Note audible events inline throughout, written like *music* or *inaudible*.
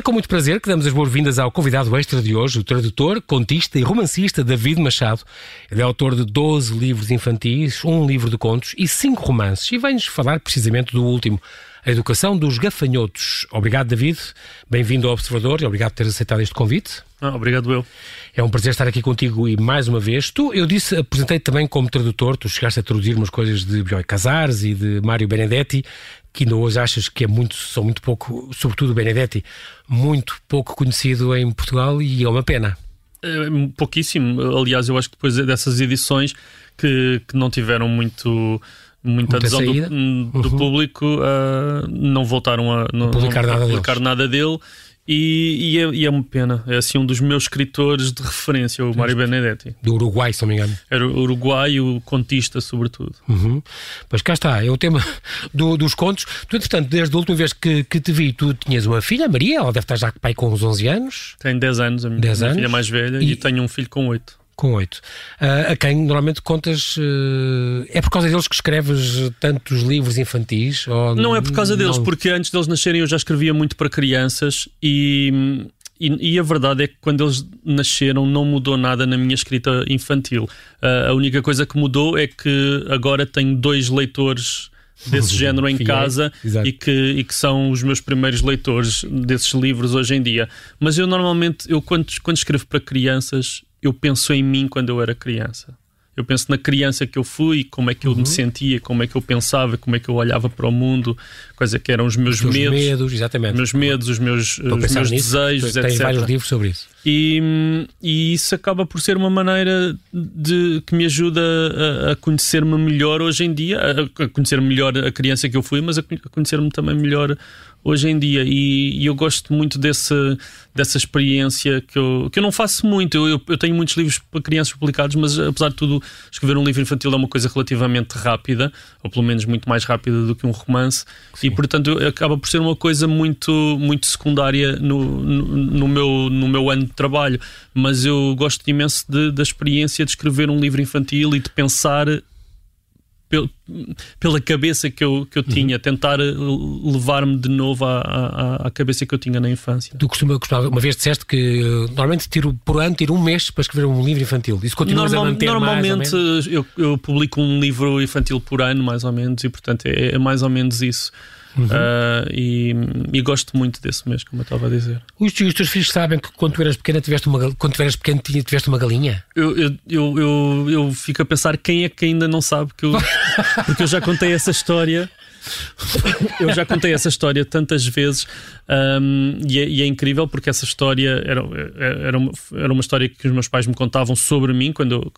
É com muito prazer que damos as boas-vindas ao convidado extra de hoje, o tradutor, contista e romancista David Machado. Ele é autor de 12 livros infantis, um livro de contos e cinco romances e vem-nos falar precisamente do último, A Educação dos Gafanhotos. Obrigado, David. Bem-vindo ao Observador e obrigado por teres aceitado este convite. Ah, obrigado, eu. É um prazer estar aqui contigo e mais uma vez. Tu, eu disse, apresentei-te também como tradutor, tu chegaste a traduzir umas coisas de Bioy Casares e de Mário Benedetti, que ainda hoje achas que é muito, são muito pouco, sobretudo Benedetti, muito pouco conhecido em Portugal e é uma pena. É, pouquíssimo. Aliás, eu acho que depois dessas edições que, que não tiveram muito muita, adesão do, do uhum. público, uh, não voltaram a, não, publicar, não, nada, publicar nada dele e, e, é, e, é, uma pena. É assim um dos meus escritores de referência, o Mário Benedetti. Do Uruguai, se não me engano. Era o Uruguai, o contista, sobretudo. Uhum. Pois cá está, é o tema do, dos contos. Tu, entretanto, desde a última vez que, que te vi, tu tinhas uma filha, Maria, ela deve estar já pai com uns 11 anos. Tem 10 anos, a minha, 10 anos. filha mais velha, e, e tenho um filho com 8 com oito. Uh, a quem normalmente contas. Uh, é por causa deles que escreves tantos livros infantis? não é por causa deles, não... porque antes deles nascerem eu já escrevia muito para crianças e. E, e, a verdade é que quando eles nasceram não mudou nada na minha escrita infantil. Uh, a única coisa que mudou é que agora tenho dois leitores desse *laughs* género em casa e que, e que são os meus primeiros leitores desses livros hoje em dia. Mas eu normalmente, eu quando, quando escrevo para crianças, eu penso em mim quando eu era criança. Eu penso na criança que eu fui, como é que eu uhum. me sentia, como é que eu pensava, como é que eu olhava para o mundo, coisa que eram os meus os medos, medos, exatamente. meus medos, os meus, os meus desejos, Tem etc. vários livros sobre isso. E, e isso acaba por ser uma maneira de que me ajuda a, a conhecer-me melhor hoje em dia, a, a conhecer melhor a criança que eu fui, mas a, a conhecer-me também melhor hoje em dia. E, e, eu gosto muito desse, dessa experiência que eu, que eu não faço muito. Eu, eu, eu, tenho muitos livros para crianças publicados, mas apesar de tudo, escrever um livro infantil é uma coisa relativamente rápida, ou pelo menos muito mais rápida do que um romance, Sim. e portanto acaba por ser uma coisa muito, muito secundária no, no, no, meu, no meu ano de trabalho. Mas eu gosto imenso de, da experiência de escrever um livro infantil e de pensar pela cabeça que eu, que eu tinha, uhum. tentar eh, levar-me de novo à, à, à, cabeça que eu tinha na infância. Tu costuma, uma vez disseste que uh, normalmente tiro por ano tiro um mês para escrever um livro infantil. Isso continua Normal, a manter Normalmente eu, eu publico um livro infantil por ano, mais ou menos, e portanto é, é mais ou menos isso. Uhum. Uh, e, e, gosto muito desse mês, como eu estava a dizer. Os, os teus filhos sabem que quando tu eras pequena tiveste uma, quando tu eras pequeno tiveste uma galinha? Eu, eu, eu, eu, eu fico a pensar quem é que ainda não sabe que eu, *laughs* porque eu já contei essa história eu já contei essa história tantas vezes um, e, é, e, é, incrível porque essa história era, era, uma, era uma história que os meus pais me contavam sobre mim quando eu,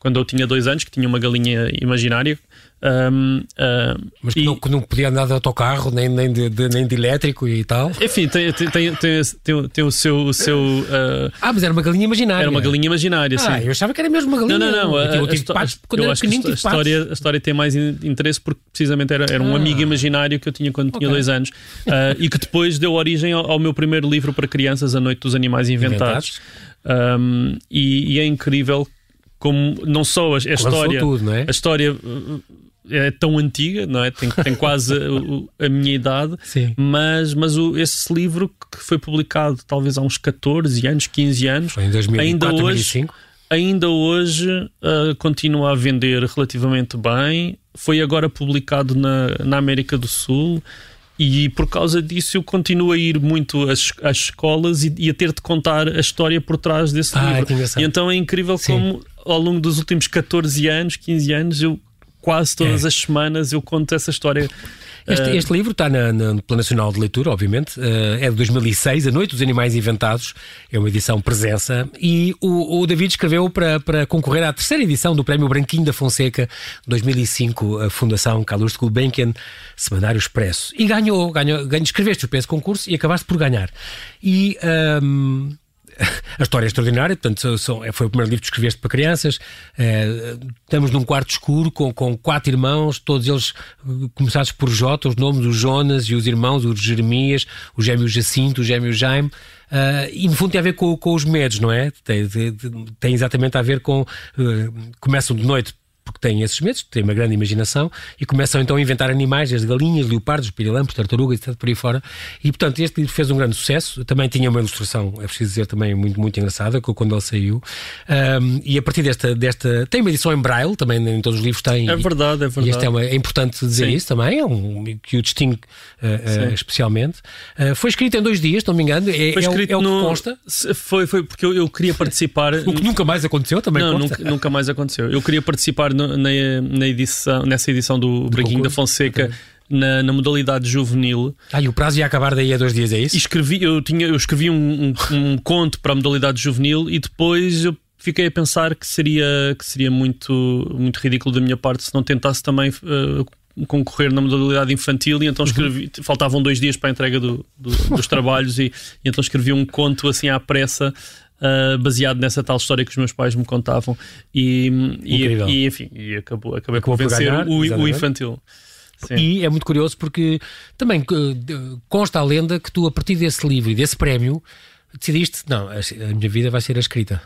quando eu tinha dois anos, que tinha uma galinha imaginária. Um, uh, Mas que, e, não, que não podia andar de autocarro, nem, nem, de, de, nem de elétrico e tal. Enfim, tem, tem, tem, tem, tem o seu. O seu uh, ah, mas era uma galinha imaginária. Era uma galinha imaginária, ah, sim. Eu achava que era mesmo uma galinha. Não, não, não. Eu, tive patos, quando eu era acho que a, história, a história tem mais interesse porque precisamente era, era um ah. amigo imaginário que eu tinha quando okay. tinha dois anos uh, e que depois deu origem ao, ao, meu primeiro livro para crianças, A Noite dos Animais Inventados. Inventados. Um, e, e, é incrível como não só a, a história. Tudo, é? A história é tão antiga, não é? Tem, tem quase a, a, minha idade, Sim. mas, mas o, esse livro que foi publicado talvez há uns 14 anos, 15 anos, foi em 2004, ainda hoje, 2005. ainda hoje uh, continua a vender relativamente bem. Foi agora publicado na, na América do Sul. E por causa disso eu continuo a ir muito às, às escolas e, e, a ter de contar a história por trás desse ah, livro. E então é incrível Sim. como ao longo dos últimos 14 anos, 15 anos, eu quase todas é. as semanas eu conto essa história. Este, ah, este livro está na, na, no Plano Nacional de Leitura, obviamente, uh, é de 2006, A Noite dos Animais Inventados, é uma edição presença, e o, o David escreveu para, para concorrer à terceira edição do Prémio Branquinho da Fonseca 2005, a Fundação Carlos de Gulbenkian, Semanário Expresso. E ganhou, ganhou, ganhou escreveste o esse concurso e acabaste por ganhar. E... Um, a história é extraordinária, portanto, são, foi o primeiro livro que escreveste para crianças. É, estamos num quarto escuro com, com quatro irmãos, todos eles eh, começados por J, os nomes, o Jonas e os irmãos, o Jeremias, o gêmeo Jacinto, o gêmeo Jaime. Uh, e no fundo tem a ver com, com os medos, não é? Tem, tem, tem exatamente a ver com. Uh, começam de noite porque têm esses medos, têm uma grande imaginação e começam então a inventar animais, as galinhas, leopardos, pirilampos, tartarugas, etc. por aí fora. E portanto, este livro fez um grande sucesso. Também tinha uma ilustração, é preciso dizer, também muito, muito engraçada, quando ele saiu. Um, e a partir desta, desta. Tem uma edição em braille, também em todos os livros tem. É verdade, é verdade. E é, uma, é importante dizer Sim. isso também, é um, que o distingue uh, uh, especialmente. Uh, foi escrito em dois dias, não me engano. É, foi escrito é, o, é o que consta. Foi, foi porque eu, eu queria participar. *laughs* o que nunca mais aconteceu também. Não, nunca, nunca, mais aconteceu. Eu queria participar no, na, na edição, nessa edição do Braguinho da Fonseca. Okay. Na, na, modalidade juvenil. Ah, e o prazo ia acabar daí a dois dias, é isso? E escrevi, eu, tinha, eu escrevi um, um, um conto para a modalidade juvenil e depois eu fiquei a pensar que seria, que seria muito, muito ridículo da minha parte se não tentasse também uh, concorrer na modalidade infantil e então uhum. escrevi, uhum. faltavam dois dias para a entrega do, do, dos trabalhos e, e, então escrevi um conto assim à pressa uh, baseado nessa tal história que os meus pais me contavam e, e, e enfim, e acabou, acabei acabou por vencer ganhar, o, o, infantil. Sim. E é muito curioso porque também consta a lenda que tu, a partir desse livro e desse prémio, decidiste: não, a minha vida vai ser a escrita.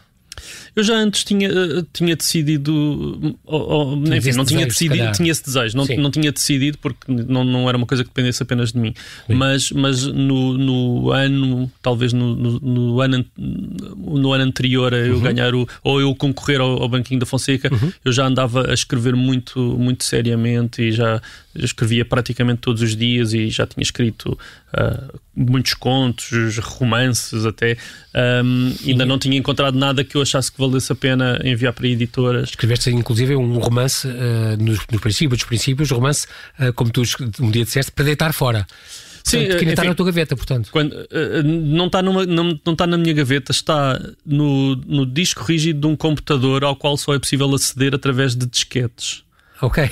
Eu já antes tinha, eh, tinha decidido, ou, ou, enfim, não tinha decidido, tinha esse desejo, não, não tinha decidido porque não, não era uma coisa que dependesse apenas de mim. Mas, mas no, no ano, talvez no, no, no ano, no ano anterior a eu uhum. ganhar o, ou eu concorrer ao, ao Banquinho da Fonseca, uhum. eu já andava a escrever muito, muito seriamente e já escrevia praticamente todos os dias e já tinha escrito uh, muitos contos, romances até. Um, ainda não tinha encontrado nada que eu achasse que valesse a pena enviar para editoras. Escreveste inclusive um romance uh, nos, nos, princípios dos princípios, romance, uh, como tu um dia disseste, para deitar fora. Sim, portanto, que ainda está na tua gaveta, portanto. Quando, uh, não, está numa, não, não está na minha gaveta, está no, no disco rígido de um computador ao qual só é possível aceder através de disquetes. Ok.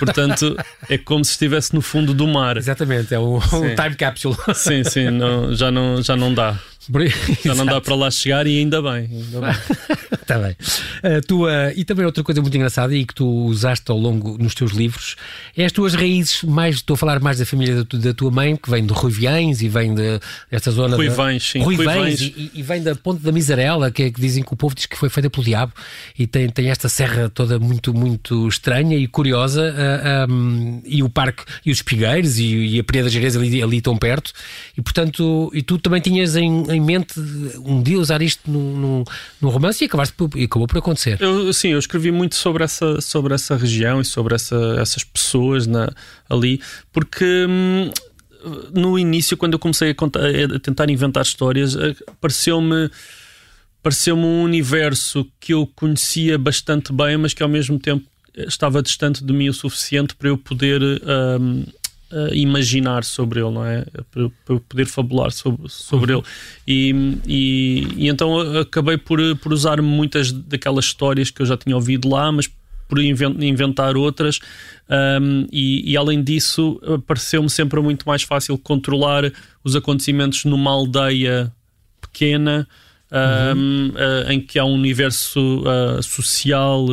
Portanto, é como se estivesse no fundo do mar. Exatamente, é um, um time capsule. Sim, sim, não, já, não, já não dá. *laughs* Já não dá para lá chegar e ainda bem. Está bem. *laughs* Uh, tua, e também outra coisa muito engraçada e que tu usaste ao longo nos teus livros é as tuas raízes, mais estou a falar mais da família da, da tua mãe, que vem de Ruiviães e vem de, desta zona. Ruivães, sim. Ruivães, e, e, vem da Ponte da Miserela, que, é, que, dizem que o povo diz que foi feita pelo diabo e tem, tem esta serra toda muito, muito estranha e curiosa uh, ah, um, e o parque e os espigueiros e, e a Pereira da Jerez ali, ali tão perto e portanto, e tu também tinhas em em mente um dia usar isto num, num, romance e, acabaste por, e acabou por acontecer. Eu, sim, eu escrevi muito sobre essa, sobre essa região e sobre essa, essas pessoas na, ali, porque. Hum, no início, quando eu comecei a, contar, a tentar inventar histórias, eh, pareceu-me pareceu-me um universo que eu conhecia bastante bem, mas que ao mesmo tempo estava distante de mim o suficiente para eu poder um, uh, imaginar sobre ele, não é? Para, para poder fabular sobre, sobre uhum. ele. E, e, e, então acabei por, por usar muitas daquelas histórias que eu já tinha ouvido lá, mas por inventar outras, um, e, e, além disso, pareceu-me sempre muito mais fácil controlar os acontecimentos numa aldeia pequena. Uhum. Um, uh, em que há um universo uh, social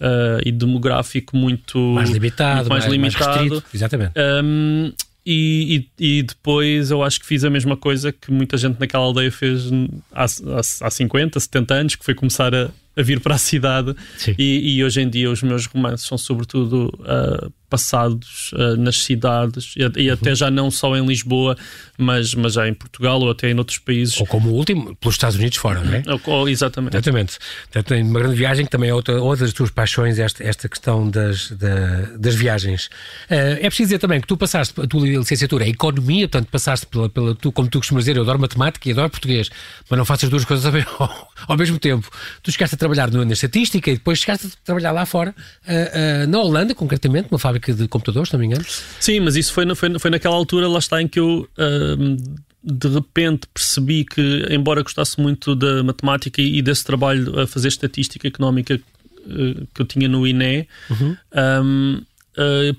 uh, e demográfico muito mais limitado, muito mais, mais, limitado. Mais exatamente. Um, e, e, e, depois eu acho que fiz a mesma coisa que muita gente naquela aldeia fez há, há, há 50, 70 anos, que foi começar a, a vir para a cidade. E, e, hoje em dia os meus romances são sobretudo uh, passados uh, nas cidades e, e uhum. até já não só em Lisboa, mas, mas já em Portugal ou até em outros países. Ou como o último, pelos Estados Unidos fora, não é? Ou, exatamente. Exatamente. Portanto, uma grande viagem, que também é outra, outra das tuas paixões, esta, esta questão das, da, das viagens. Uh, é preciso dizer também que tu passaste a tua licenciatura em Economia, portanto, passaste pela, pela tu, como tu costumas dizer, eu adoro matemática e adoro português, mas não faço as duas coisas ao, *laughs* ao mesmo tempo. Tu chegaste a trabalhar na estatística e depois chegaste a trabalhar lá fora, uh, uh, na Holanda, concretamente, numa fábrica de computadores, se não me engano. Sim, mas isso foi, foi, foi naquela altura, lá está, em que eu. Uh, de repente percebi que, embora gostasse muito da matemática e desse trabalho a fazer estatística económica que eu tinha no INE, uhum. um,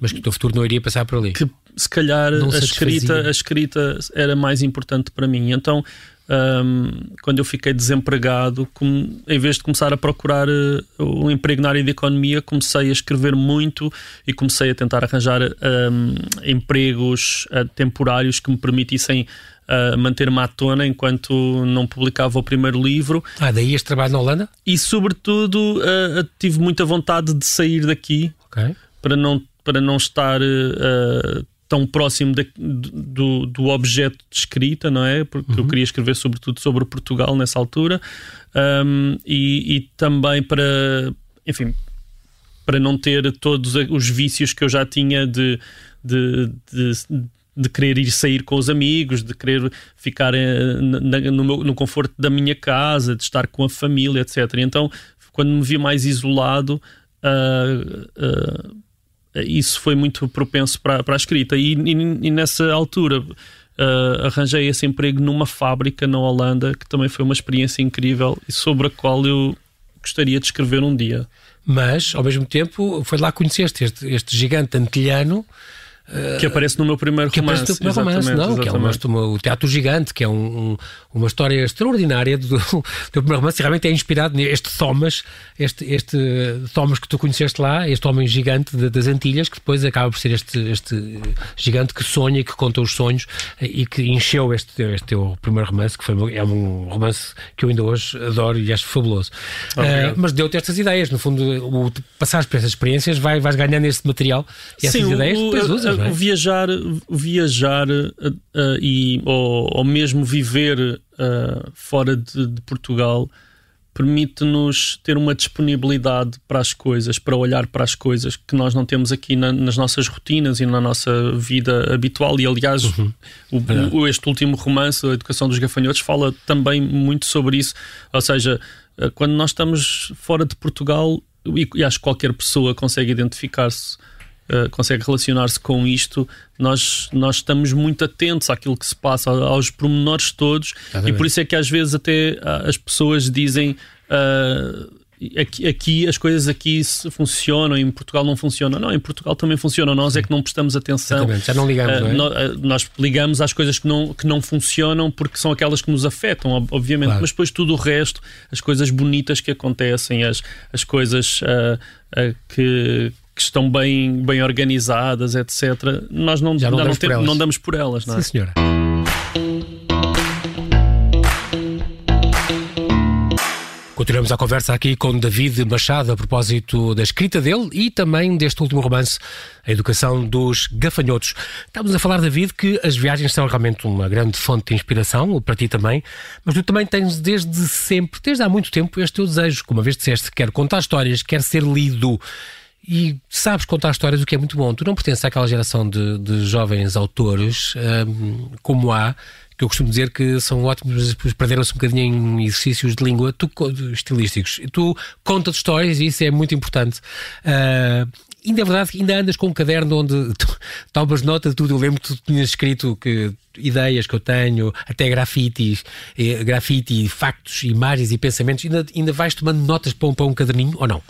mas que o teu futuro não iria passar por ali. Que se calhar a escrita, a escrita era mais importante para mim. Então um, quando eu fiquei desempregado, com, em vez de começar a procurar uh, um emprego na área de economia, comecei a escrever muito e comecei a tentar arranjar um, empregos uh, temporários que me permitissem uh, manter-me à tona enquanto não publicava o primeiro livro. Ah, daí este trabalho na Holanda? E, sobretudo, tive muita vontade de sair daqui okay. para, não, para não estar uh, tão próximo de, do, do objeto de escrita, não é? Porque uhum. eu queria escrever sobretudo sobre Portugal nessa altura um, e, e, também para, enfim, para não ter todos os vícios que eu já tinha de, de, de, de querer ir sair com os amigos, de querer ficar eh, no, meu, no conforto da minha casa, de estar com a família, etc. Então, quando me vi mais isolado, uh, uh, isso foi muito propenso para, para a escrita. E, e, e nessa altura uh, arranjei esse emprego numa fábrica na Holanda, que também foi uma experiência incrível e sobre a qual eu gostaria de escrever um dia. Mas, ao mesmo tempo, foi lá que conheceste este, este gigante antilhano que aparece no meu primeiro que romance. Aparece no primeiro romance, não, exatamente. que é uma, o Teatro Gigante, que é um, um, uma história extraordinária do, *laughs* do primeiro romance, e realmente é inspirado neste Thomas, este, este Thomas que tu conheceste lá, este homem gigante de, das Antilhas, que depois acaba por ser este, este gigante que sonha e que conta os sonhos e que encheu este, este teu primeiro romance, que foi, é um romance que eu ainda hoje adoro e acho fabuloso. Uh, mas deu-te estas ideias, no fundo, o, passares por essas experiências, vai, vais ganhando este material e essas Sim, ideias, o, depois usas é? viajar, viajar uh, uh, e, ou, ou, mesmo viver uh, fora de, de Portugal permite-nos ter uma disponibilidade para as coisas, para olhar para as coisas que nós não temos aqui na, nas nossas rotinas e na nossa vida habitual. E, aliás, uhum. o, o, este último romance, A Educação dos Gafanhotos, fala também muito sobre isso. Ou seja, quando nós estamos fora de Portugal, e, e acho que qualquer pessoa consegue identificar-se uh, consegue relacionar-se com isto, nós, nós estamos muito atentos àquilo que se passa, aos pormenores todos, Exatamente. e por isso é que às vezes até as pessoas dizem. Uh, aqui, aqui, as coisas aqui funcionam, em Portugal não funcionam. Não, em Portugal também funcionam, nós é que não prestamos atenção. Exatamente. Já não ligamos, uh, não é? nós, nós, ligamos às coisas que não, que não funcionam porque são aquelas que nos afetam, obviamente, claro. mas depois tudo o resto, as coisas bonitas que acontecem, as, as coisas uh, que que estão bem, bem organizadas, etc., nós não, Já não, damos, não, por não damos por elas. Não é? Sim, senhora. Continuamos a conversa aqui com David Machado a propósito da escrita dele e também deste último romance, A Educação dos Gafanhotos. Estamos a falar, David, que as viagens são realmente uma grande fonte de inspiração, para ti também, mas tu também tens desde sempre, desde há muito tempo, este teu desejo, como uma vez disseste, quer contar histórias, quer ser lido e sabes contar histórias, o que é muito bom. Tu não pertences àquela geração de, de jovens autores um, como há, que eu costumo dizer que são ótimos, mas perderam-se um bocadinho em exercícios de língua tu, estilísticos. Tu contas histórias e isso é muito importante. Uh, ainda é verdade que ainda andas com um caderno onde *laughs* tomas nota de tudo. Eu lembro que tu tinhas escrito que ideias que eu tenho, até grafites, eh, grafite, factos, imagens e pensamentos. Ainda, ainda vais tomando notas para um, para um caderninho ou não?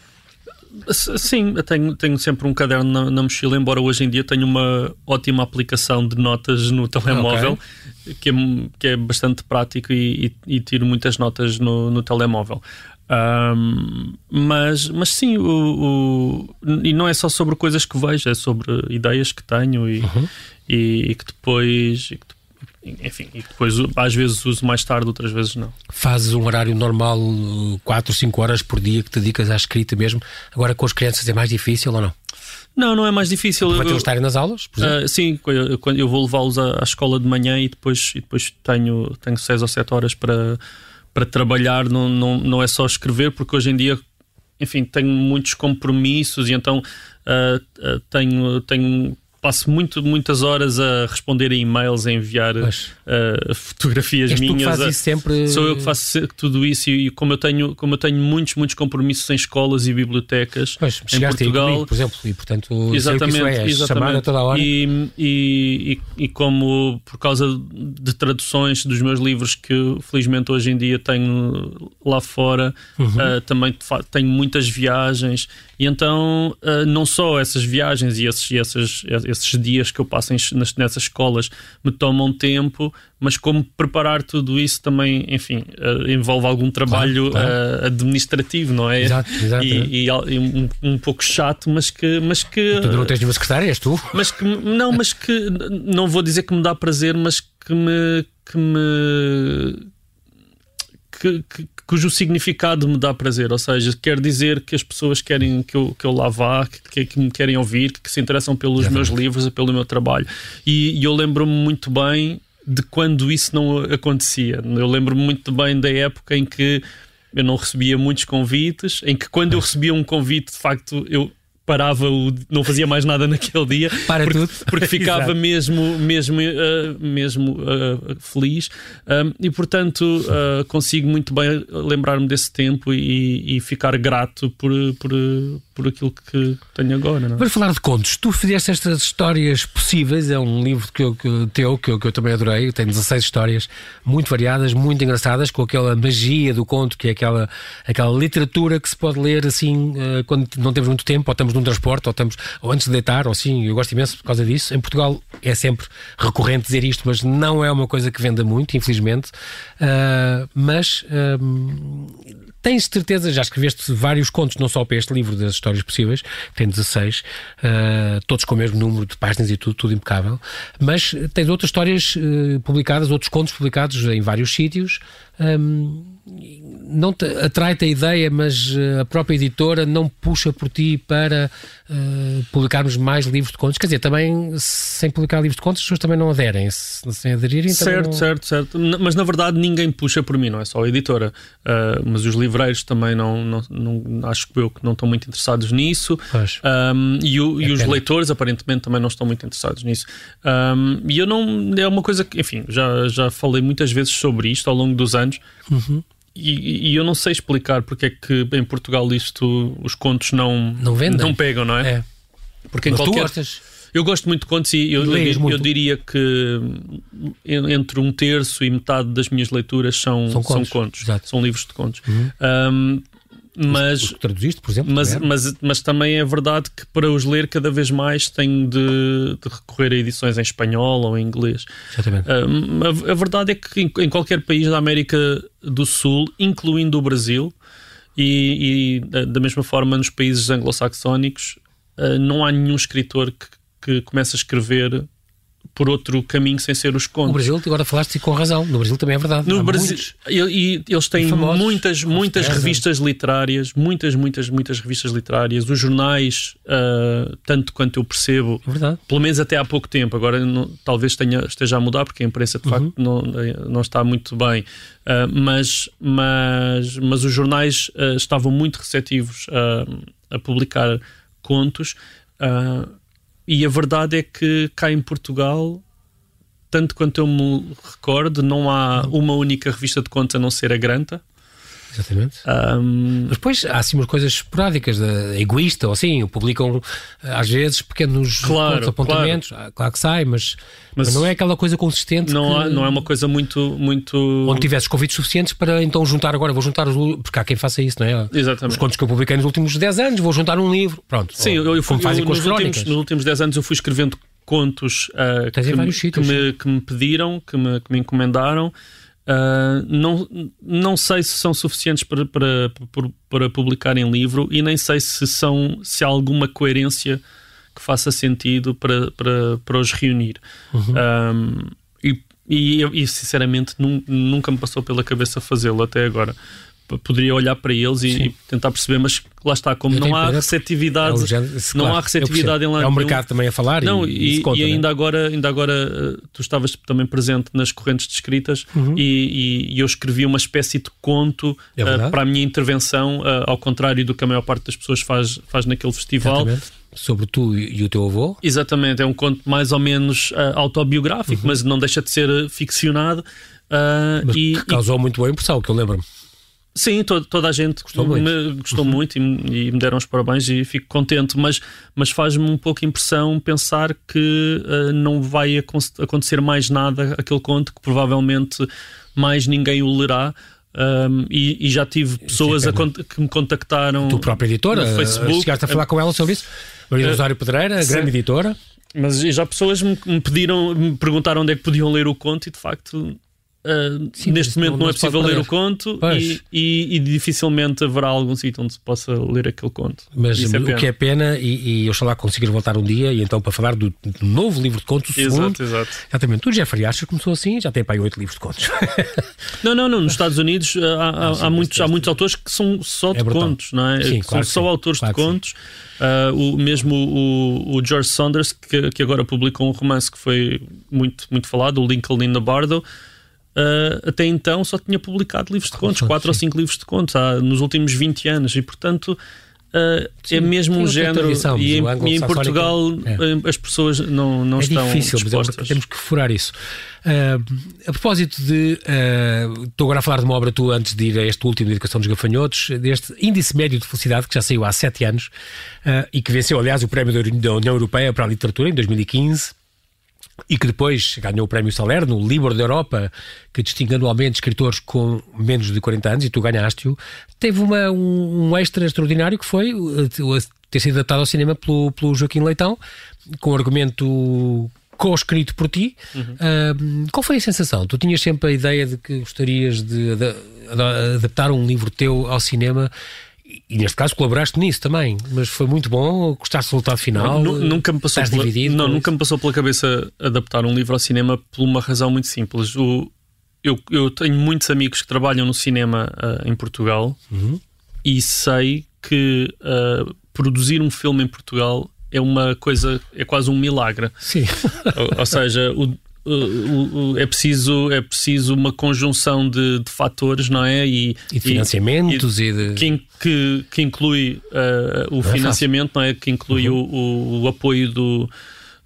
Sim, tenho, tenho sempre um caderno na, na, mochila, embora hoje em dia tenha uma ótima aplicação de notas no telemóvel, okay. que, é, que é bastante prático e, e, e tiro muitas notas no, no telemóvel. Um, mas, mas sim, o, o, e não é só sobre coisas que vejo, é sobre ideias que tenho e, uhum. e, e, que depois, e que enfim, e depois às vezes uso mais tarde, outras vezes não. Fazes um horário normal, 4, 5 horas por dia que te dedicas à escrita mesmo. Agora com as crianças é mais difícil ou não? Não, não é mais difícil. Para eles estarem nas aulas? Uh, sim, eu, eu vou levá-los à, à, escola de manhã e depois, e depois tenho, tenho 6 ou 7 horas para, para trabalhar. Não, não, não é só escrever, porque hoje em dia, enfim, tenho muitos compromissos e então uh, uh, tenho, tenho passo muito, muitas horas a responder a e-mails, a enviar uh, fotografias És minhas. Tu que fazes sempre... Sou eu que faço tudo isso e, como eu tenho, como eu tenho muitos, muitos compromissos em escolas e bibliotecas pois, em Portugal. Comigo, por exemplo, e portanto exatamente, é, exatamente. toda a hora. E, e, e, como por causa de traduções dos meus livros que felizmente hoje em dia tenho lá fora, uhum. uh, também tenho muitas viagens e então uh, não só essas viagens e esses, esses, esses esses dias que eu passo em, nessas escolas me tomam tempo, mas como preparar tudo isso também, enfim, uh, envolve algum trabalho claro, claro. Uh, administrativo, não é? Exato, exato. E, e, e um, um, pouco chato, mas que. Mas que tu não tens nenhuma secretária, és tu? Mas que, não, mas que não vou dizer que me dá prazer, mas que me. Que me que, que, cujo significado me dá prazer, ou seja, quer dizer que as pessoas querem que eu, que eu lá vá, que, que me querem ouvir, que, se interessam pelos é meus livros, pelo meu trabalho. E, e eu lembro-me muito bem de quando isso não acontecia. Eu lembro-me muito bem da época em que eu não recebia muitos convites, em que quando eu recebia um convite, de facto, eu parava, o, não fazia mais nada *laughs* naquele dia. Para porque, tudo. Porque *laughs* ficava mesmo, mesmo, uh, mesmo uh, feliz. Um, e, portanto, uh, consigo muito bem lembrar-me desse tempo e, e, ficar grato por, por, por aquilo que tenho agora. Não? É? Vamos falar de contos. Tu fizeste estas histórias possíveis. É um livro que eu, que, teu que eu, que eu também adorei. Tem 16 histórias muito variadas, muito engraçadas, com aquela magia do conto, que é aquela, aquela literatura que se pode ler assim quando não temos muito tempo ou estamos num transporte, ou, estamos, ou antes de deitar, ou assim, eu gosto imenso por causa disso. Em Portugal é sempre recorrente dizer isto, mas não é uma coisa que venda muito, infelizmente. Uh, mas uh, tens certeza, já escreveste vários contos, não só para este livro das histórias possíveis, tem 16, uh, ah, todos com o mesmo número de páginas e tudo, tudo impecável, mas tens outras histórias publicadas, outros contos publicados em vários sítios. Um, não atrai-te a ideia, mas eh, a própria editora não puxa por ti para uh, publicarmos mais livros de contos. Quer dizer, também sem publicar livros de contos, as pessoas também não aderem. Se, sem aderirem, certo, não... certo, certo. Mas na verdade ninguém puxa por mim, não é só a editora. Uh, mas os livreiros também não, não, não, acho que eu que não estão muito interessados nisso. Um, e, o, é e os leitores aparentemente também não estão muito interessados nisso. Um, e eu não. É uma coisa que, enfim, já, já falei muitas vezes sobre isto ao longo dos anos. Uhum. E, e, eu não sei explicar porque é que em Portugal isto os contos não, não, vendem. não pegam, não é? é. Porque em Mas qualquer... tu gostas? Eu gosto muito de contos e eu, eu, eu, diria que entre um terço e metade das minhas leituras são, são contos, são, contos, são livros de contos. Uhum. Um, mas, traduziste, por exemplo. Mas, mas, mas, também é verdade que para os ler cada vez mais tenho de, de recorrer a edições em espanhol ou em inglês. Exatamente. a, a, verdade é que em, em, qualquer país da América do Sul, incluindo o Brasil, e, e da mesma forma nos países anglo-saxónicos, uh, não há nenhum escritor que, que comece a escrever por outro caminho sem ser os contos. No Brasil, agora falaste com razão, no Brasil também é verdade. No Brasil, e, eles têm famosos, muitas, muitas revistas literárias, muitas, muitas, muitas revistas literárias, os jornais, uh, tanto quanto eu percebo, é pelo menos até há pouco tempo, agora não, talvez tenha, esteja a mudar, porque a imprensa de uhum. facto não, não está muito bem, uh, mas, mas, mas os jornais uh, estavam muito receptivos a publicar contos. Uh, e a verdade é que cá em Portugal, tanto quanto eu me recordo, não há uma única revista de contos a não ser a Granta. Exatamente. Um... Mas depois há assim umas coisas esporádicas, de, egoísta ou assim, publicam às vezes pequenos claro, apontamentos, claro. Ah, claro. que sai, mas, mas, mas, não é aquela coisa consistente. Não, que, há, não é uma coisa muito, muito. Onde tivesses convites suficientes para então juntar agora, vou juntar os. Porque há quem faça isso, não é? Exatamente. Os contos que eu publiquei nos últimos 10 anos, vou juntar um livro. Pronto. Sim, ou, eu, fui, fazem eu, com nos, últimos, nos últimos 10 anos eu fui escrevendo contos uh, que, que, que, me, que me pediram, que me, que me encomendaram. Uh, não, não sei se são suficientes para, para, para, para, publicar em livro e nem sei se, são, se há alguma coerência que faça sentido para, para, para os reunir. Uhum. Um, e, e, e, sinceramente nunca me passou pela cabeça fazê-lo até agora poderia olhar para eles e, e, tentar perceber, mas lá está, como não há receptividade, é género, não claro, há receptividade em lá. É o mercado nenhum. também a falar não, e, e, conta, e né? ainda, né? agora, ainda agora eh, tu estavas também presente nas correntes de escritas uhum. e, eu escrevi uma espécie de conto é uh, para a minha intervenção, uh, ao contrário do que a maior parte das pessoas faz, faz naquele festival. Exatamente sobre tu e o teu avô. Exatamente, é um conto mais ou menos uh, autobiográfico, uhum. mas não deixa de ser ficcionado. Uh, mas e, que causou e... muito boa impressão, que eu lembro-me. Sim, to, toda a gente gostou me, muito, gostou uhum. muito e, e, me deram os parabéns e fico contente, mas, mas faz-me um pouco impressão pensar que uh, não vai acontecer mais nada aquele conto, que provavelmente mais ninguém o lerá. Um, e, e, já tive pessoas Sim, que me contactaram. Tu própria editora? No Facebook. Chegaste a falar com ela sobre isso? Maria uh, Rosário Pedreira, grande editora. Mas já pessoas me, me pediram, me perguntaram onde é que podiam ler o conto e de facto Uh, Sim, neste momento não, é possível ler o conto e, e, e, dificilmente haverá algum sítio onde se possa ler aquele conto. Mas é o que é pena, e, e oxalá conseguir voltar um dia, e então para falar do, do novo livro de contos, exato, segundo, exato. exatamente. O Jeffrey Archer começou assim, já tem para aí oito livros de contos. *laughs* não, não, não. Nos Estados Unidos há, há, ah, sim, há muitos, há muitos autores que são só de é contos, não é? Sim, são só sim, autores claro de contos. Uh, o, mesmo o, o George Saunders, que, que agora publicou um romance que foi muito, muito falado, o Lincoln in the Bardo. Uh, até então só tinha publicado livros de contos, 4 ou 5 livros de contos há, nos últimos 20 anos, e portanto Uh, é mesmo um género e em, e em Portugal é. as pessoas não, não é estão difícil, dispostas. mas temos que furar isso. Uh, a propósito de uh, estou agora a falar de uma obra tua antes de ir a este último de Educação dos Gafanhotos, deste índice médio de felicidade que já saiu há 7 anos e que venceu, aliás, o prémio da União Europeia para a Literatura em 2015 e que depois ganhou o Prémio Salerno, o Libro da Europa, que distingue anualmente escritores com menos de 40 anos, e tu ganhaste-o, teve uma, um, um, extra extraordinário que foi ter sido adaptado ao cinema pelo, pelo Joaquim Leitão, com um argumento co-escrito por ti. Uhum. Uh, qual foi a sensação? Tu tinhas sempre a ideia de que gostarias de, de, de adaptar um livro teu ao cinema e neste caso colaboraste nisso também, mas foi muito bom, gostaste do resultado final? Não, nunca me passou pela, não, nunca me passou pela cabeça adaptar um livro ao cinema por uma razão muito simples. O, eu, eu tenho muitos amigos que trabalham no cinema uh, em Portugal uhum. e sei que uh, produzir um filme em Portugal é uma coisa, é quase um milagre. Sim. ou, ou seja, o, é preciso é preciso uma conjunção de, de fatores não é e, e de financiamentos e, e de... que, que, que inclui uh, o não é financiamento é não é que inclui uhum. o, o, apoio do,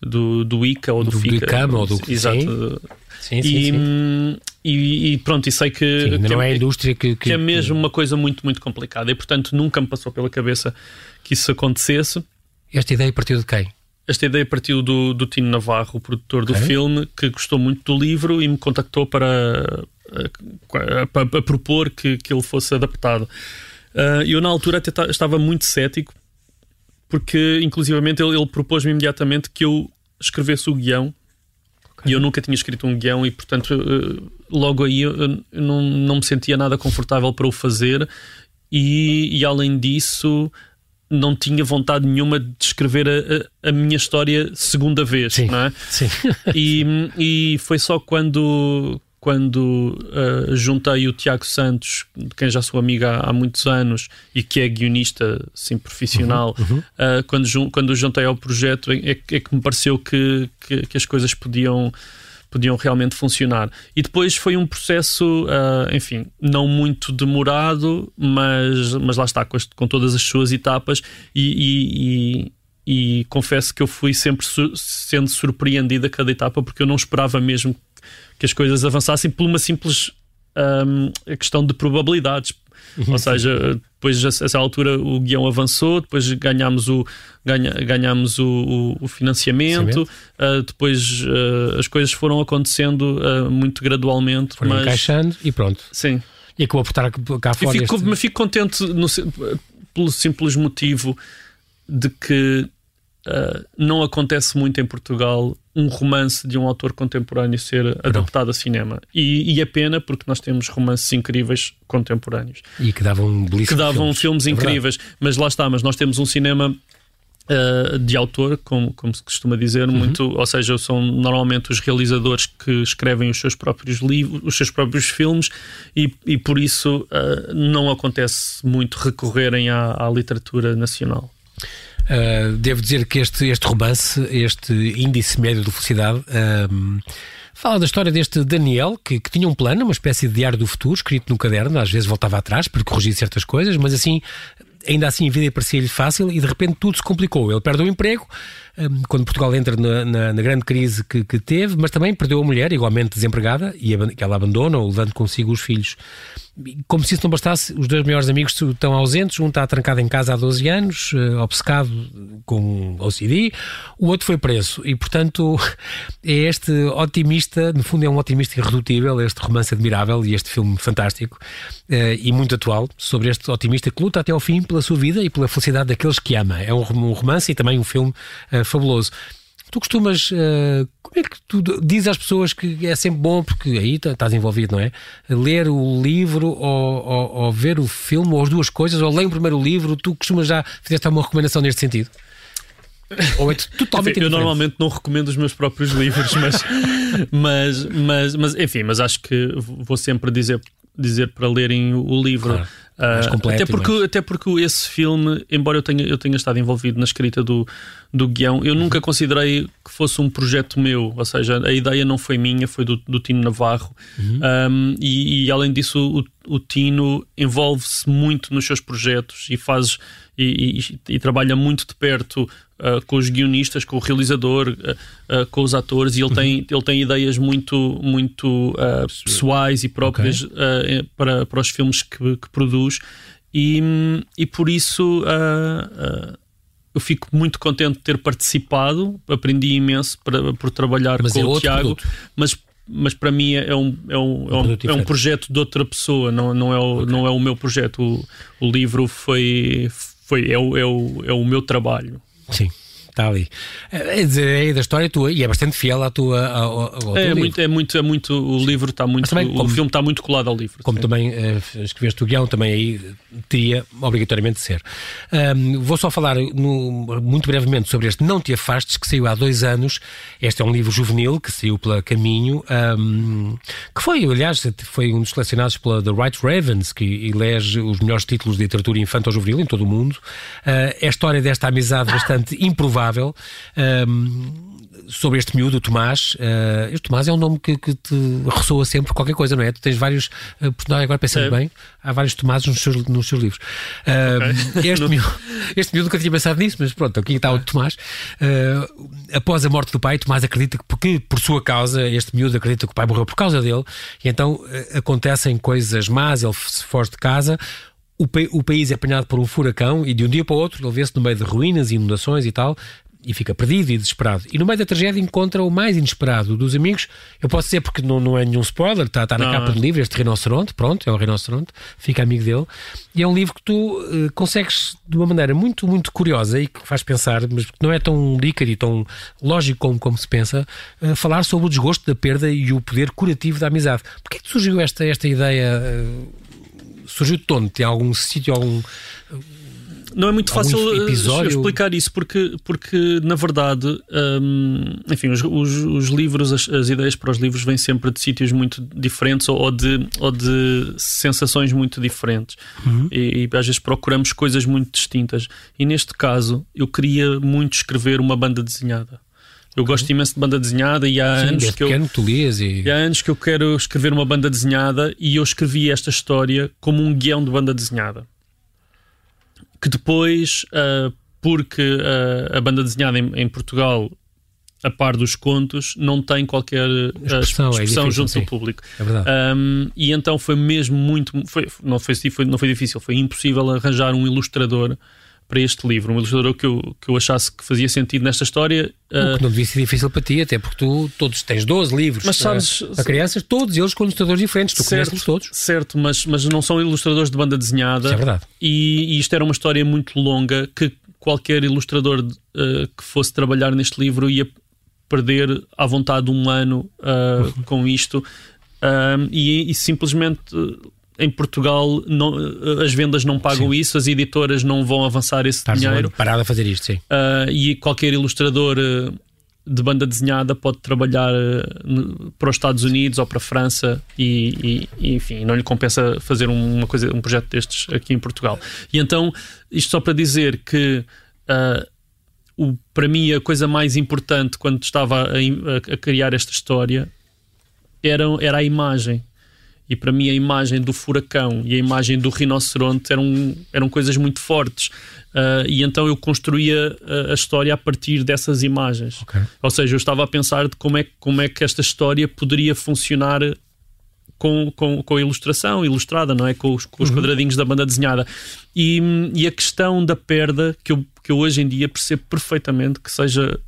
do, do ICA ou do, do FICA do ICAM ou do exato sim, sim, sim, sim. E, e, pronto, e sei que, sim, que, não é, a indústria que, que, que é mesmo uma coisa muito, muito complicada e portanto nunca me passou pela cabeça que isso acontecesse. Esta ideia partiu de quem? Esta ideia partiu do, do Tino Navarro, o produtor do filme, que gostou muito do livro e me contactou para, para, para propor que, que ele fosse adaptado. Uh, eu, na altura, até estava muito cético, porque, inclusivamente, ele, ele propôs-me imediatamente que eu escrevesse o guião. Okay. E eu nunca tinha escrito um guião, e, portanto, uh, logo aí eu, eu não, não me sentia nada confortável para o fazer. E, e além disso, não tinha vontade nenhuma de escrever a, a minha história segunda vez, sim, não é? Sim. *laughs* E, e foi só quando quando uh, juntei o Tiago Santos, de quem já sou amiga há, há, muitos anos e que é guionista sim, profissional, uhum, uhum. Uh, quando, quando o juntei ao projeto é, é, é que me pareceu que, que, que, as coisas podiam podiam realmente funcionar. E depois foi um processo, uh, enfim, não muito demorado, mas, mas lá está, com, com todas as suas etapas e, e, e, e confesso que eu fui sempre su sendo surpreendido a cada etapa porque eu não esperava mesmo que as coisas avançassem por uma simples um, questão de probabilidades. Ou seja, depois a essa altura o guião avançou, depois ganhámos o, ganha, ganhámos o, o, financiamento, uh, depois uh, as coisas foram acontecendo uh, muito gradualmente. Foram mas... encaixando e pronto. Sim. E acabou por estar cá fora. Fico, este... Mas fico contente no, pelo simples motivo de que Uh, não acontece muito em Portugal um romance de um autor contemporâneo ser não. adaptado a cinema. E, e, é pena porque nós temos romances incríveis contemporâneos. E que davam Que davam filmes, filmes é incríveis. Mas lá está, mas nós temos um cinema uh, de autor, como, como se costuma dizer, uhum. muito, ou seja, são normalmente os realizadores que escrevem os seus próprios livros, os seus próprios filmes, e, e por isso uh, não acontece muito recorrerem à, à literatura nacional. Uh, devo dizer que este, este romance, este índice médio de felicidade, uh, fala da história deste Daniel, que, que, tinha um plano, uma espécie de diário do futuro, escrito no caderno, às vezes voltava atrás para corrigir certas coisas, mas assim, ainda assim a vida parecia-lhe fácil e de repente tudo se complicou. Ele perde o emprego, um, quando Portugal entra na, na, na grande crise que, que, teve, mas também perdeu a mulher, igualmente desempregada, e ela abandona, levando consigo os filhos como se isso não bastasse, os dois melhores amigos estão ausentes, um está trancado em casa há 12 anos, uh, obcecado com OCD, o outro foi preso. E, portanto, *laughs* é este otimista, no fundo é um otimista irredutível, este romance admirável e este filme fantástico uh, e muito atual, sobre este otimista que luta até ao fim pela sua vida e pela felicidade daqueles que ama. É um romance e também um filme uh, fabuloso. Tu costumas. Uh, como é que tu dizes às pessoas que é sempre bom, porque aí estás envolvido, não é? Ler o livro ou, ou, ou ver o filme, ou as duas coisas, ou ler primeiro o livro, tu costumas já fizeste uma recomendação neste sentido? Ou é *laughs* totalmente enfim, Eu normalmente não recomendo os meus próprios livros, mas, *laughs* mas, mas, mas, enfim, mas acho que vou sempre dizer, dizer para lerem o livro. Claro. Uh, completo, até, porque, mas... até porque esse filme, embora eu tenha, eu tenha estado envolvido na escrita do, do guião, eu nunca considerei que fosse um projeto meu, ou seja, a ideia não foi minha, foi do, do Tino Navarro. Uhum. Um, e, e, além disso, o, o Tino envolve-se muito nos seus projetos e faz e, e, e trabalha muito de perto Uh, com os guionistas, com o realizador, uh, com os atores, e ele, uhum. tem, ele tem ideias muito, muito pessoais e próprias okay. para, para os filmes que, que produz, e, e por isso eu fico muito contente de ter participado, aprendi imenso para, por trabalhar mas com é o Tiago, produto. mas mas para mim é um, é um, é um, é um, projeto de outra pessoa, não, não, é, o, okay. não é o meu projeto. O, o livro foi, foi é, o, é, o, é o meu trabalho. Sim está ali. É dizer, é da história tua e é bastante fiel à tua. Ao, ao é, muito, é muito, é muito. O livro está muito. Também, o como, filme está muito colado ao livro. Como sim. também uh, escreveste o guião, também aí teria obrigatoriamente de ser. Um, vou só falar no, muito brevemente sobre este Não Te Afastes, que saiu há dois anos. Este é um livro juvenil que saiu pela Caminho, um, que foi, aliás, foi um dos selecionados pela The Right Ravens, que elege os melhores títulos de literatura infantil-juvenil em todo o mundo. Uh, é a história desta amizade bastante improvável. Um, sobre este miúdo, o Tomás. Uh, este Tomás é um nome que, que, te ressoa sempre qualquer coisa, não é? Tu tens vários uh, personagens, agora pensando é. bem, há vários Tomás nos seus, nos seus livros. Uh, okay. *laughs* este, miúdo, este miúdo nunca tinha pensado nisso, mas pronto, aqui está o Tomás. Uh, após a morte do pai, Tomás acredita que, porque, por sua causa, este miúdo acredita que o pai morreu por causa dele, e então acontecem coisas más, ele se foge de casa o, o, país é apanhado por um furacão e de um dia para o outro ele vê-se no meio de ruínas, inundações e tal, e fica perdido e desesperado. E no meio da tragédia encontra o mais inesperado dos amigos. Eu posso dizer porque não, não é nenhum spoiler, está, está na não. capa do livro, este rinoceronte, pronto, é o rinoceronte, fica amigo dele. E é um livro que tu uh, consegues, de uma maneira muito, muito curiosa e que faz pensar, mas que não é tão líquido e tão lógico como, como se pensa, uh, falar sobre o desgosto da perda e o poder curativo da amizade. Porquê é que surgiu esta, esta ideia? Uh, surgiu de onde? Tem algum sítio, algum não é muito fácil eh, episódio... explicar isso, porque, porque na verdade, hum, enfim, os, os, os livros, as, as, ideias para os livros vêm sempre de sítios muito diferentes ou, ou de, ou de sensações muito diferentes. Uhum. E, e, às vezes procuramos coisas muito distintas. E neste caso, eu queria muito escrever uma banda desenhada. Eu gosto imenso de banda desenhada e há Sim, anos que eu tu lias e... há anos que eu quero escrever uma banda desenhada e eu escrevi esta história como um guião de banda desenhada que depois, uh, porque uh, a banda desenhada em, em, Portugal, a par dos contos, não tem qualquer uh, expressão, é expressão é difícil, junto sim. do público. É verdade. Um, e então foi mesmo muito. Foi, não, foi, foi, não foi difícil, foi impossível arranjar um ilustrador para este livro, um ilustrador que eu, que eu achasse que fazia sentido nesta história. O que não devia ser difícil para ti, até porque tu todos tens 12 livros mas sabes, para, crianças, todos eles com ilustradores diferentes, tu conheces todos. Certo, mas, mas não são ilustradores de banda desenhada. Isso é verdade. E, e isto era uma história muito longa que qualquer ilustrador uh, que fosse trabalhar neste livro ia perder à vontade um ano uh, com isto. e, e simplesmente em Portugal não, as vendas não pagam sim. isso, as editoras não vão avançar esse Estás dinheiro. Parado a fazer isto, sim. Uh, e qualquer ilustrador uh, de banda desenhada pode trabalhar uh, para os Estados Unidos ou para a França e, e, enfim, não lhe compensa fazer uma coisa, um projeto destes aqui em Portugal. E então, isto só para dizer que o, para mim a coisa mais importante quando estava a, a, a criar esta história era, era a imagem e para mim a imagem do furacão e a imagem do rinoceronte eram, eram coisas muito fortes. Uh, e então eu construía a, a, história a partir dessas imagens. Okay. Ou seja, eu estava a pensar de como é, como é que esta história poderia funcionar com, com, com a ilustração ilustrada, não é? Com os, com os uhum. quadradinhos da banda desenhada. E, e a questão da perda, que eu, que eu hoje em dia percebo perfeitamente que seja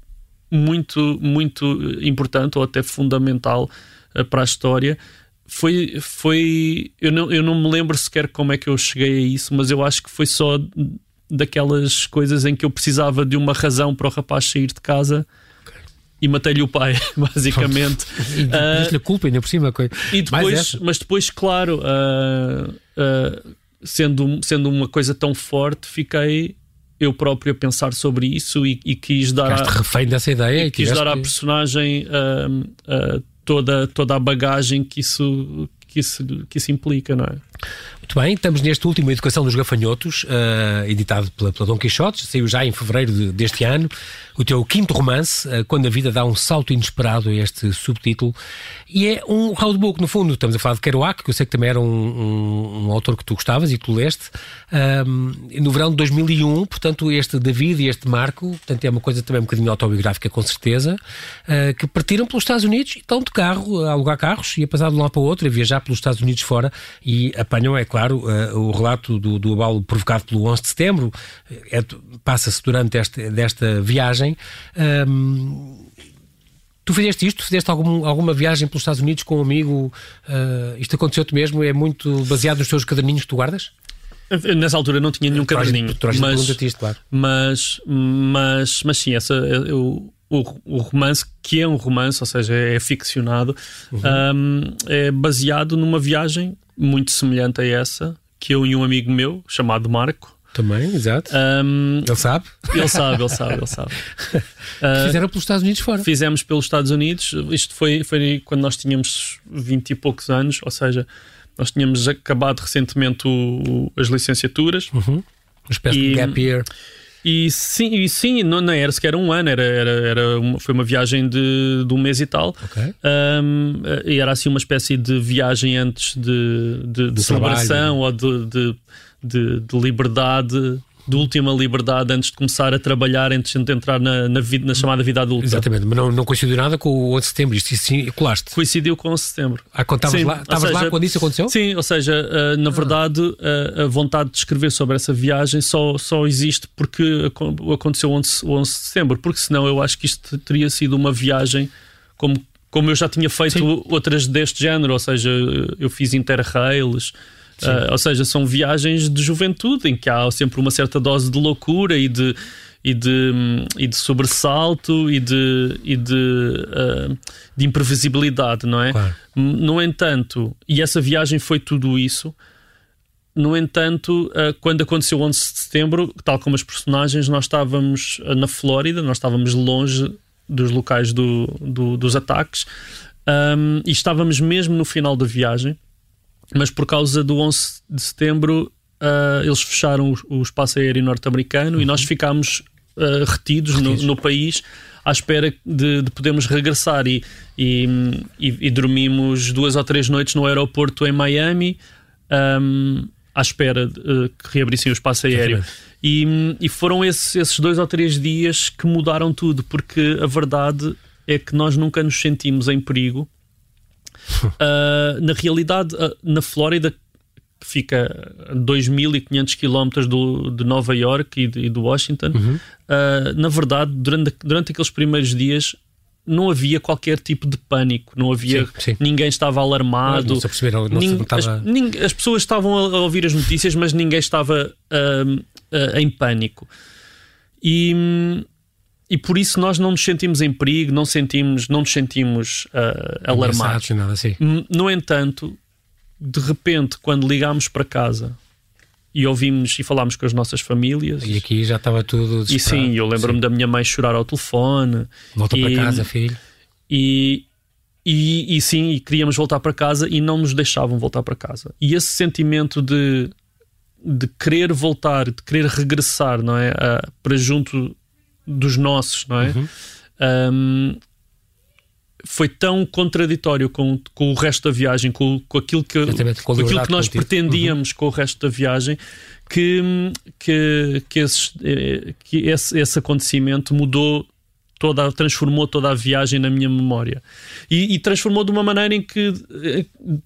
muito, muito importante ou até fundamental uh, para a história foi, foi eu, não, eu não me lembro sequer como é que eu cheguei a isso, mas eu acho que foi só daquelas coisas em que eu precisava de uma razão para o rapaz sair de casa e matei-lhe o pai, *laughs* basicamente. E uh, a culpa ainda por cima. E depois, mas depois, claro, uh, uh, sendo, sendo uma coisa tão forte, fiquei eu próprio a pensar sobre isso e, e quis dar. a, refém dessa ideia e, quis dar à personagem toda, toda a bagagem que isso, que isso, que isso implica, não é? Muito bem, estamos neste último Educação dos Gafanhotos, uh, editado pela, pela Dom Quixote, saiu já em fevereiro de, deste ano, o teu quinto romance, uh, Quando a Vida dá um salto inesperado a este subtítulo, e é um roadbook, no fundo, estamos a falar de Kerouac, que eu sei que também era um, um, um autor que tu gostavas e tu leste, um, no verão de 2001, portanto este David e este Marco, portanto é uma coisa também um bocadinho autobiográfica com certeza, uh, que partiram pelos Estados Unidos e estão de carro, a alugar carros e a passar de um lado para o outro, a viajar pelos Estados Unidos fora e apanham, é claro, uh, o relato do, do abalo provocado pelo 11 de setembro, é, passa-se durante este, desta viagem. Um, Tu fizeste isto? Fizeste algum, alguma viagem pelos Estados Unidos com um amigo? Uh, isto aconteceu-te mesmo? É muito baseado nos teus caderninhos que tu guardas? Nessa altura não tinha nenhum caderninho. Mas, isto, claro. mas, mas, mas sim, essa, eu, o, o, romance, que é um romance, ou seja, é ficcionado, uhum. um, é baseado numa viagem muito semelhante a essa que eu e um amigo meu, chamado Marco, também, exato. Um, ele sabe? Ele sabe, ele sabe, ele sabe. Uh, *laughs* Fizeram pelos Estados Unidos fora? Fizemos pelos Estados Unidos. Isto foi, foi quando nós tínhamos 20 e poucos anos, ou seja, nós tínhamos acabado recentemente o, as licenciaturas. Uhum. Uma espécie e, de gap year. E sim, e sim não, não era sequer um ano, era, era, era uma, foi uma viagem de, de um mês e tal. Okay. Um, e era assim uma espécie de viagem antes de, de, de celebração ou de, de de, de liberdade de última liberdade antes de começar a trabalhar, antes de entrar na, na, vida, na chamada vida adulta. Exatamente, mas não, não coincidiu nada com o 11 de setembro, isto sim, colaste. Coincidiu com o 11 de setembro. Ah, estavas lá, estavas lá quando isso aconteceu? Sim, ou seja, uh, na ah. verdade, uh, a vontade de escrever sobre essa viagem só, só existe porque aconteceu o 11, 11 de setembro, porque senão eu acho que isto teria sido uma viagem como, como eu já tinha feito sim. outras deste género, ou seja, eu fiz interrails Uh, ou seja, são viagens de juventude em que há sempre uma certa dose de loucura e de, e de, e de sobressalto e de, e de, uh, de imprevisibilidade, não é? Claro. No entanto, e essa viagem foi tudo isso. No entanto, uh, quando aconteceu o 11 de setembro, tal como as personagens, nós estávamos na Flórida, nós estávamos longe dos locais do, do dos ataques um, e estávamos mesmo no final da viagem mas por causa do 11 de setembro uh, eles fecharam o, o espaço aéreo norte-americano uhum. e nós uhum. ficámos uh, retidos, no, no, país à espera de, de podermos regressar e, e, e, e, dormimos duas ou três noites no aeroporto em Miami um, à espera de, uh, que reabrissem o espaço aéreo. E, e, foram esses dois ou três dias que mudaram tudo, porque a verdade é que nós nunca nos sentimos em perigo Uh, na realidade, uh, na Flórida, que fica a 2.500 km de Nova York e de, e de Washington, uhum. uh, na verdade, durante, durante aqueles primeiros dias não havia qualquer tipo de pânico, não havia, sim, sim. ninguém estava alarmado. Não, se perceberam, não ning, estava... as, ning, as, pessoas estavam a, ouvir as notícias, mas ninguém estava uh, uh, em pânico. E, e por isso nós não nos sentimos em perigo, não, sentimos, não nos sentimos uh, alarmados. Nada, assim. No entanto, de repente, quando ligámos para casa e ouvimos e falámos com as nossas famílias. E aqui já estava tudo E sim, eu lembro-me da minha mãe chorar ao telefone. Volta e, para casa, filho. E, e, e, sim, e queríamos voltar para casa e não nos deixavam voltar para casa. E esse sentimento de, de querer voltar, de querer regressar, não é? Uh, para junto dos nossos, não é? Uhum. Um, foi tão contraditório com, com o resto da viagem, com, com aquilo que, com, aquilo que nós pretendíamos uhum. com o resto da viagem, que, que, que, esses, eh, que esse, esse acontecimento mudou toda, transformou toda a viagem na minha memória. E, e transformou de uma maneira em que, eh,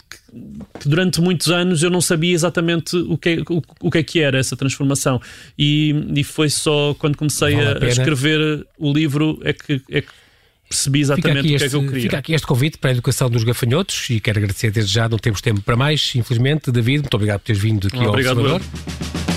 que, durante muitos anos eu não sabia exatamente o que, o, o que é que era essa transformação. E, e foi só quando comecei vale a, a, escrever o livro é que, é que percebi exatamente o que é que eu queria. Fica aqui este convite para a educação dos gafanhotos e quero agradecer desde já, não temos tempo para mais, infelizmente. David, muito obrigado por teres vindo aqui obrigado, ao Observador.